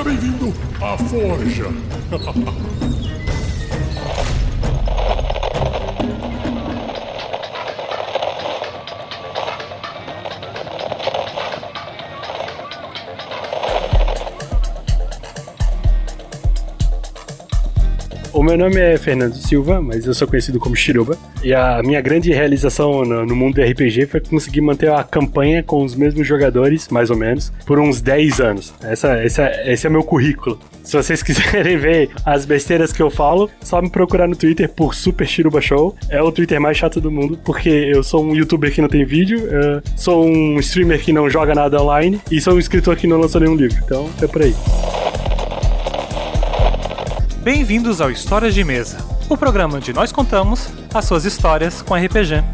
Seja bem-vindo à Forja. O meu nome é Fernando Silva, mas eu sou conhecido como Shiroba. E a minha grande realização no, no mundo do RPG foi conseguir manter a campanha com os mesmos jogadores, mais ou menos, por uns 10 anos. Essa, essa, esse é meu currículo. Se vocês quiserem ver as besteiras que eu falo, só me procurar no Twitter por Super Shiruba Show. É o Twitter mais chato do mundo, porque eu sou um youtuber que não tem vídeo, sou um streamer que não joga nada online e sou um escritor que não lançou nenhum livro. Então, é por aí. Bem-vindos ao Histórias de Mesa, o programa onde nós contamos as suas histórias com RPG.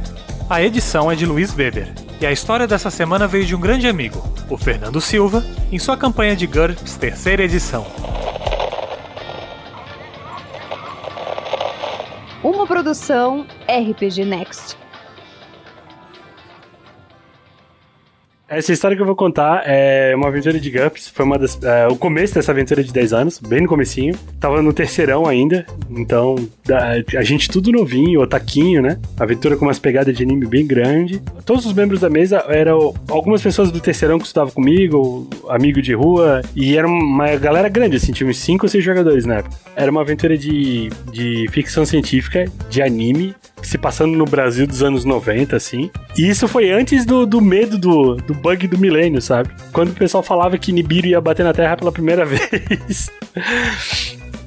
A edição é de Luiz Weber, e a história dessa semana veio de um grande amigo, o Fernando Silva, em sua campanha de GURPS terceira edição. Uma produção RPG Next. Essa história que eu vou contar é uma aventura de GURPS. Foi uma das, é, o começo dessa aventura de 10 anos, bem no comecinho. Tava no terceirão ainda, então a gente tudo novinho, otaquinho, né? Aventura com umas pegadas de anime bem grande. Todos os membros da mesa eram algumas pessoas do terceirão que estudavam comigo, amigo de rua, e era uma galera grande, assim, tinha uns 5 ou 6 jogadores na época. Era uma aventura de, de ficção científica, de anime, se passando no Brasil dos anos 90, assim. E isso foi antes do, do medo do, do bug do milênio, sabe? Quando o pessoal falava que Nibiru ia bater na Terra pela primeira vez.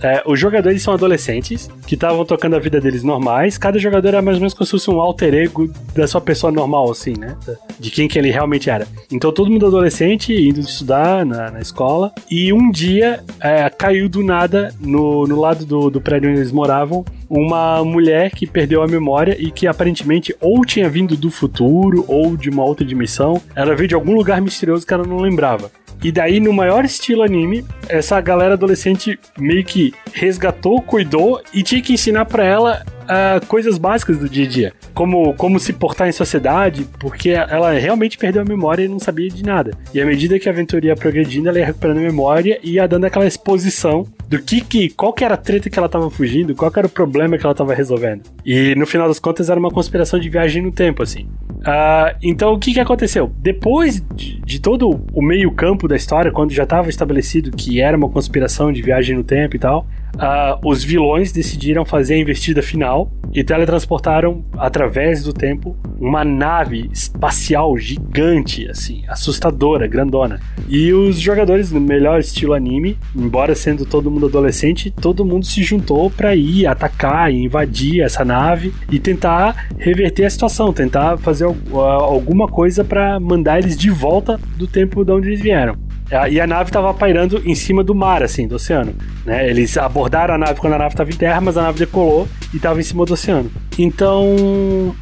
É, os jogadores são adolescentes que estavam tocando a vida deles normais. Cada jogador era mais ou menos como se fosse um alter ego da sua pessoa normal, assim, né? De quem que ele realmente era. Então todo mundo adolescente, indo estudar na, na escola. E um dia é, caiu do nada no, no lado do, do prédio onde eles moravam uma mulher que perdeu a memória e que aparentemente ou tinha vindo do futuro ou de uma outra dimensão. Ela veio de algum lugar misterioso que ela não lembrava. E daí, no maior estilo anime, essa galera adolescente meio que resgatou, cuidou e tinha que ensinar para ela uh, coisas básicas do dia a dia. Como, como se portar em sociedade, porque ela realmente perdeu a memória e não sabia de nada. E à medida que a aventura ia progredindo, ela ia recuperando a memória e ia dando aquela exposição do que, que qual que era a treta que ela tava fugindo, qual que era o problema que ela tava resolvendo. E no final das contas era uma conspiração de viagem no tempo, assim. Uh, então, o que, que aconteceu? Depois de, de todo o meio-campo da história, quando já estava estabelecido que era uma conspiração de viagem no tempo e tal, uh, os vilões decidiram fazer a investida final e teletransportaram através do tempo uma nave espacial gigante, assim, assustadora, grandona. E os jogadores, no melhor estilo anime, embora sendo todo mundo adolescente, todo mundo se juntou para ir atacar e invadir essa nave e tentar reverter a situação, tentar fazer alguma coisa para mandar eles de volta do tempo de onde eles vieram. E a nave estava pairando em cima do mar, assim, do oceano. Né? Eles abordaram a nave quando a nave estava em terra, mas a nave decolou e estava em cima do oceano. Então,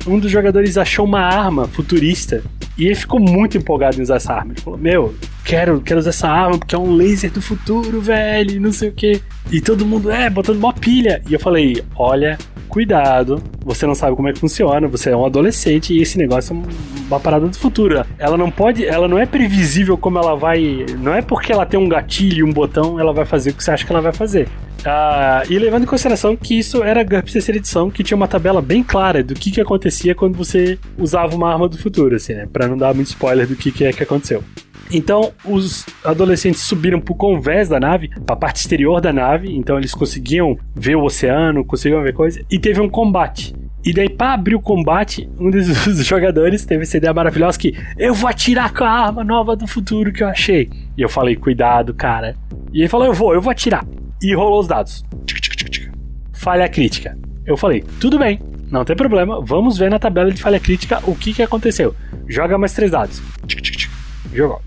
um dos jogadores achou uma arma futurista e ele ficou muito empolgado em usar essa arma. Ele falou: Meu, quero, quero usar essa arma porque é um laser do futuro, velho, não sei o que. E todo mundo, é, botando uma pilha. E eu falei: Olha, cuidado, você não sabe como é que funciona, você é um adolescente e esse negócio é uma parada do futuro. Ela não pode, ela não é previsível como ela vai, não é porque ela tem um gatilho, um botão, ela vai fazer o que você acha que ela vai fazer. Ah, e levando em consideração que isso era GURPS terceira edição, que tinha uma tabela bem clara do que, que acontecia quando você usava uma arma do futuro, assim, né? Pra não dar muito spoiler do que, que é que aconteceu. Então, os adolescentes subiram pro convés da nave, pra parte exterior da nave, então eles conseguiam ver o oceano, conseguiam ver coisas, e teve um combate. E daí, pra abrir o combate, um dos jogadores teve essa ideia maravilhosa que eu vou atirar com a arma nova do futuro que eu achei. E eu falei, cuidado, cara. E ele falou, eu vou, eu vou atirar. E rolou os dados. Falha crítica. Eu falei, tudo bem, não tem problema, vamos ver na tabela de falha crítica o que, que aconteceu. Joga mais três dados. Jogou.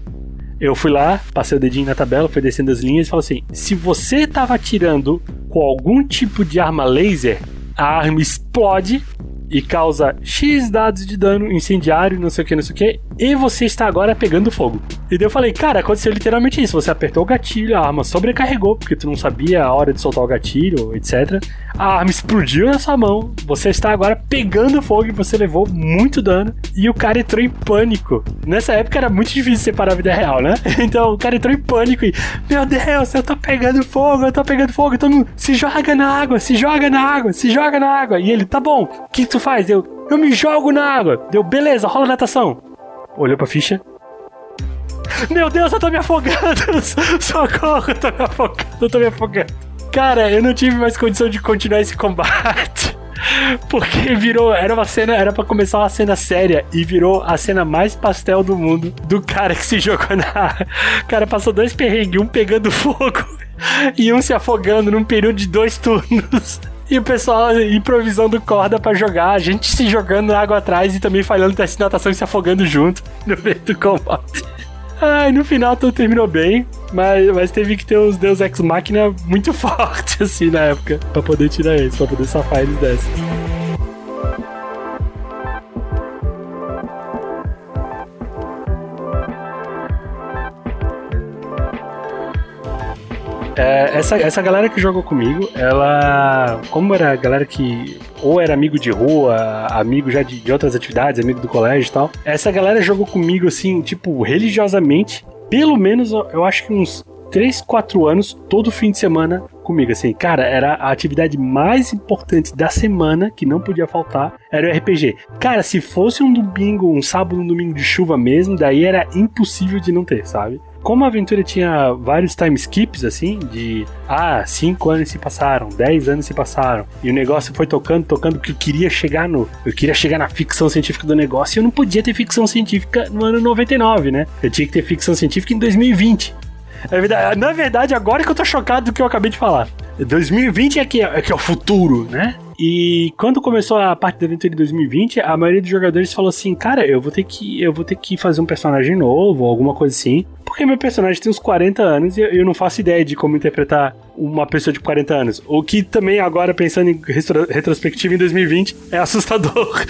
Eu fui lá, passei o dedinho na tabela, fui descendo as linhas e falei assim: se você tava atirando com algum tipo de arma laser, a arma explode e causa X dados de dano incendiário, não sei o que, não sei o que, e você está agora pegando fogo. E daí eu falei, cara, aconteceu literalmente isso. Você apertou o gatilho, a arma sobrecarregou, porque tu não sabia a hora de soltar o gatilho, etc. A arma explodiu na sua mão, você está agora pegando fogo e você levou muito dano. E o cara entrou em pânico. Nessa época era muito difícil separar a vida real, né? Então o cara entrou em pânico e, meu Deus, eu tô pegando fogo, eu tô pegando fogo. Todo mundo, se joga na água, se joga na água, se joga na água. E ele, tá bom, o que tu faz? Eu, eu me jogo na água. Deu, beleza, rola natação. Olhou pra ficha. Meu Deus, eu tô me afogando! Socorro, eu tô me afogando, eu tô me afogando. Cara, eu não tive mais condição de continuar esse combate. Porque virou, era uma cena, era para começar uma cena séria e virou a cena mais pastel do mundo do cara que se jogou na. O cara passou dois perrengues, um pegando fogo e um se afogando num período de dois turnos. E o pessoal improvisando corda para jogar, a gente se jogando na água atrás e também falhando teste de natação e se afogando junto no meio do combate. Ai, no final tudo terminou bem, mas, mas teve que ter os Deus Ex Machina muito fortes, assim, na época, pra poder tirar eles, pra poder safar eles dessa. Essa, essa galera que jogou comigo, ela. Como era a galera que ou era amigo de rua, amigo já de, de outras atividades, amigo do colégio e tal, essa galera jogou comigo assim, tipo, religiosamente, pelo menos eu acho que uns 3, 4 anos, todo fim de semana comigo, assim, cara, era a atividade mais importante da semana, que não podia faltar, era o RPG. Cara, se fosse um domingo, um sábado, um domingo de chuva mesmo, daí era impossível de não ter, sabe? Como a aventura tinha vários time skips, assim, de ah, cinco anos se passaram, dez anos se passaram, e o negócio foi tocando, tocando, porque eu queria chegar no. Eu queria chegar na ficção científica do negócio e eu não podia ter ficção científica no ano 99, né? Eu tinha que ter ficção científica em 2020. É na verdade, agora que eu tô chocado do que eu acabei de falar. 2020 é que é, é que é o futuro, né? E quando começou a parte da aventura de 2020, a maioria dos jogadores falou assim: "Cara, eu vou ter que eu vou ter que fazer um personagem novo, alguma coisa assim, porque meu personagem tem uns 40 anos e eu não faço ideia de como interpretar uma pessoa de 40 anos. O que também agora pensando em retro retrospectiva em 2020 é assustador.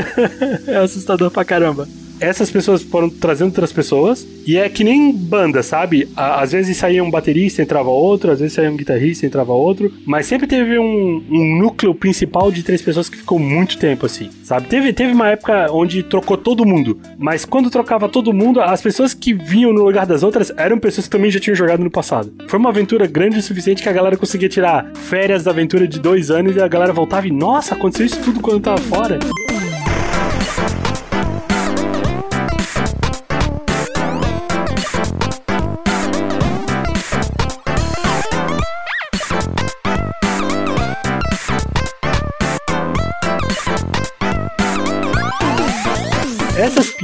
é assustador pra caramba essas pessoas foram trazendo outras pessoas, e é que nem banda, sabe? Às vezes saía um baterista, entrava outro, às vezes saía um guitarrista, entrava outro, mas sempre teve um, um núcleo principal de três pessoas que ficou muito tempo assim, sabe? Teve, teve uma época onde trocou todo mundo, mas quando trocava todo mundo, as pessoas que vinham no lugar das outras eram pessoas que também já tinham jogado no passado. Foi uma aventura grande o suficiente que a galera conseguia tirar férias da aventura de dois anos e a galera voltava e, nossa, aconteceu isso tudo quando eu tava fora.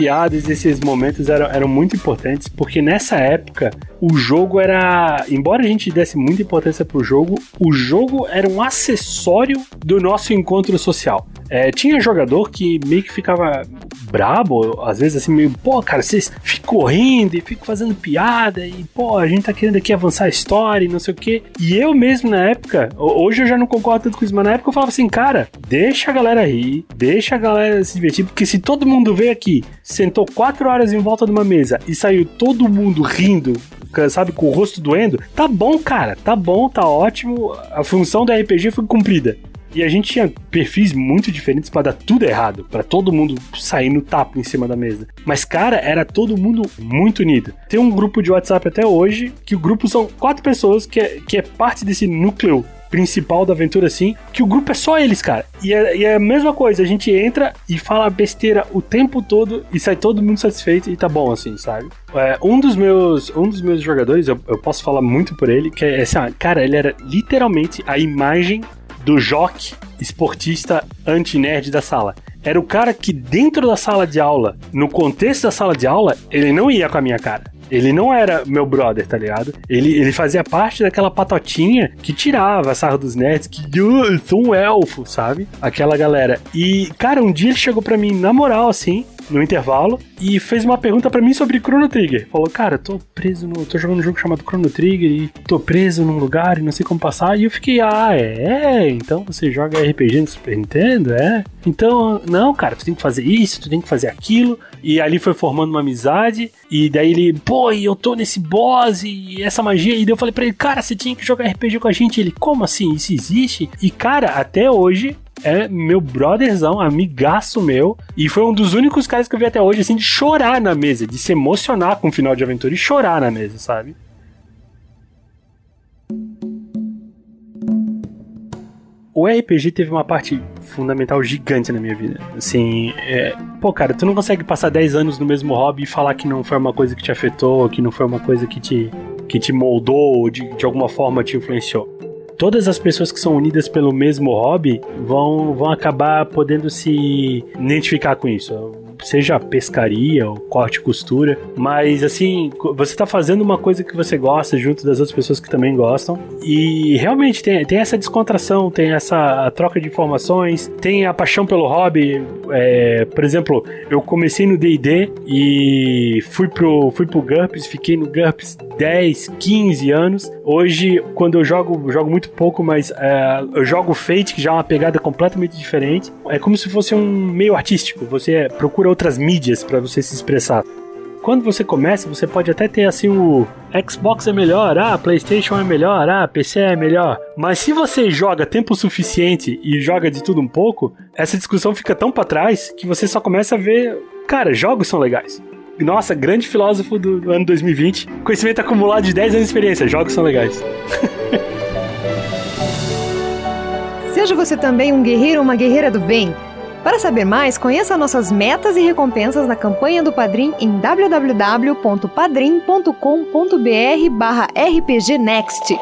Piadas, esses momentos eram, eram muito importantes, porque nessa época o jogo era. Embora a gente desse muita importância pro jogo, o jogo era um acessório do nosso encontro social. É, tinha jogador que meio que ficava brabo, às vezes assim, meio, pô, cara, vocês ficam rindo e ficam fazendo piada e, pô, a gente tá querendo aqui avançar a história e não sei o quê. E eu mesmo na época, hoje eu já não concordo tanto com isso, mas na época eu falava assim, cara, deixa a galera rir, deixa a galera se divertir, porque se todo mundo veio aqui, sentou quatro horas em volta de uma mesa e saiu todo mundo rindo, sabe, com o rosto doendo, tá bom, cara, tá bom, tá ótimo, a função do RPG foi cumprida. E a gente tinha perfis muito diferentes para dar tudo errado, para todo mundo sair no tapa em cima da mesa. Mas, cara, era todo mundo muito unido. Tem um grupo de WhatsApp até hoje, que o grupo são quatro pessoas que é, que é parte desse núcleo principal da aventura, assim, que o grupo é só eles, cara. E é, e é, a mesma coisa, a gente entra e fala besteira o tempo todo e sai todo mundo satisfeito e tá bom, assim, sabe? É, um dos meus um dos meus jogadores, eu, eu posso falar muito por ele, que é assim, cara, ele era literalmente a imagem do joque esportista anti-nerd da sala. Era o cara que dentro da sala de aula, no contexto da sala de aula, ele não ia com a minha cara. Ele não era meu brother, tá ligado? Ele, ele fazia parte daquela patotinha que tirava a sarra dos nerds, que eu sou um elfo, sabe? Aquela galera. E, cara, um dia ele chegou pra mim, na moral, assim, no intervalo e fez uma pergunta para mim sobre Chrono Trigger. Falou, cara, tô preso no. tô jogando um jogo chamado Chrono Trigger e tô preso num lugar e não sei como passar. E eu fiquei, ah, é? Então você joga RPG no Super Nintendo? É? Então, não, cara, tu tem que fazer isso, tu tem que fazer aquilo. E ali foi formando uma amizade. E daí ele, pô, eu tô nesse boss e essa magia. E daí eu falei pra ele, cara, você tinha que jogar RPG com a gente. Ele, como assim? Isso existe? E cara, até hoje é meu brotherzão, amigaço meu, e foi um dos únicos caras que eu vi até hoje, assim, de chorar na mesa, de se emocionar com o final de aventura e chorar na mesa, sabe? O RPG teve uma parte fundamental gigante na minha vida. Assim, é... pô, cara, tu não consegue passar 10 anos no mesmo hobby e falar que não foi uma coisa que te afetou, que não foi uma coisa que te, que te moldou, ou de, de alguma forma te influenciou todas as pessoas que são unidas pelo mesmo hobby vão, vão acabar podendo se identificar com isso. Seja pescaria ou corte e costura, mas assim, você tá fazendo uma coisa que você gosta junto das outras pessoas que também gostam. E realmente tem, tem essa descontração, tem essa troca de informações, tem a paixão pelo hobby. É, por exemplo, eu comecei no D&D e fui pro, fui pro GURPS, fiquei no GURPS 10, 15 anos. Hoje, quando eu jogo, jogo muito pouco, mas é, eu jogo Fate, que já é uma pegada completamente diferente. É como se fosse um meio artístico. Você procura outras mídias para você se expressar. Quando você começa, você pode até ter assim o Xbox é melhor, ah, PlayStation é melhor, ah, PC é melhor. Mas se você joga tempo suficiente e joga de tudo um pouco, essa discussão fica tão para trás que você só começa a ver, cara, jogos são legais. Nossa, grande filósofo do, ano 2020. Conhecimento acumulado de 10 anos de experiência, jogos são legais. Seja você também um guerreiro ou uma guerreira do bem. Para saber mais, conheça nossas metas e recompensas na campanha do Padrim em www.padrim.com.br barra rpgnext.